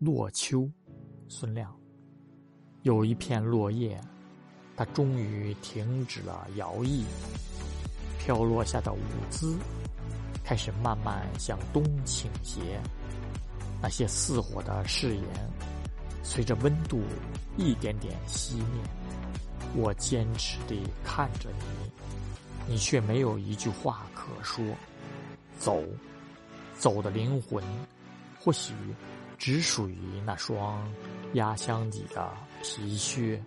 落秋，孙亮。有一片落叶，它终于停止了摇曳，飘落下的舞姿开始慢慢向东倾斜。那些似火的誓言，随着温度一点点熄灭。我坚持地看着你，你却没有一句话可说。走，走的灵魂，或许。只属于那双压箱底的皮靴。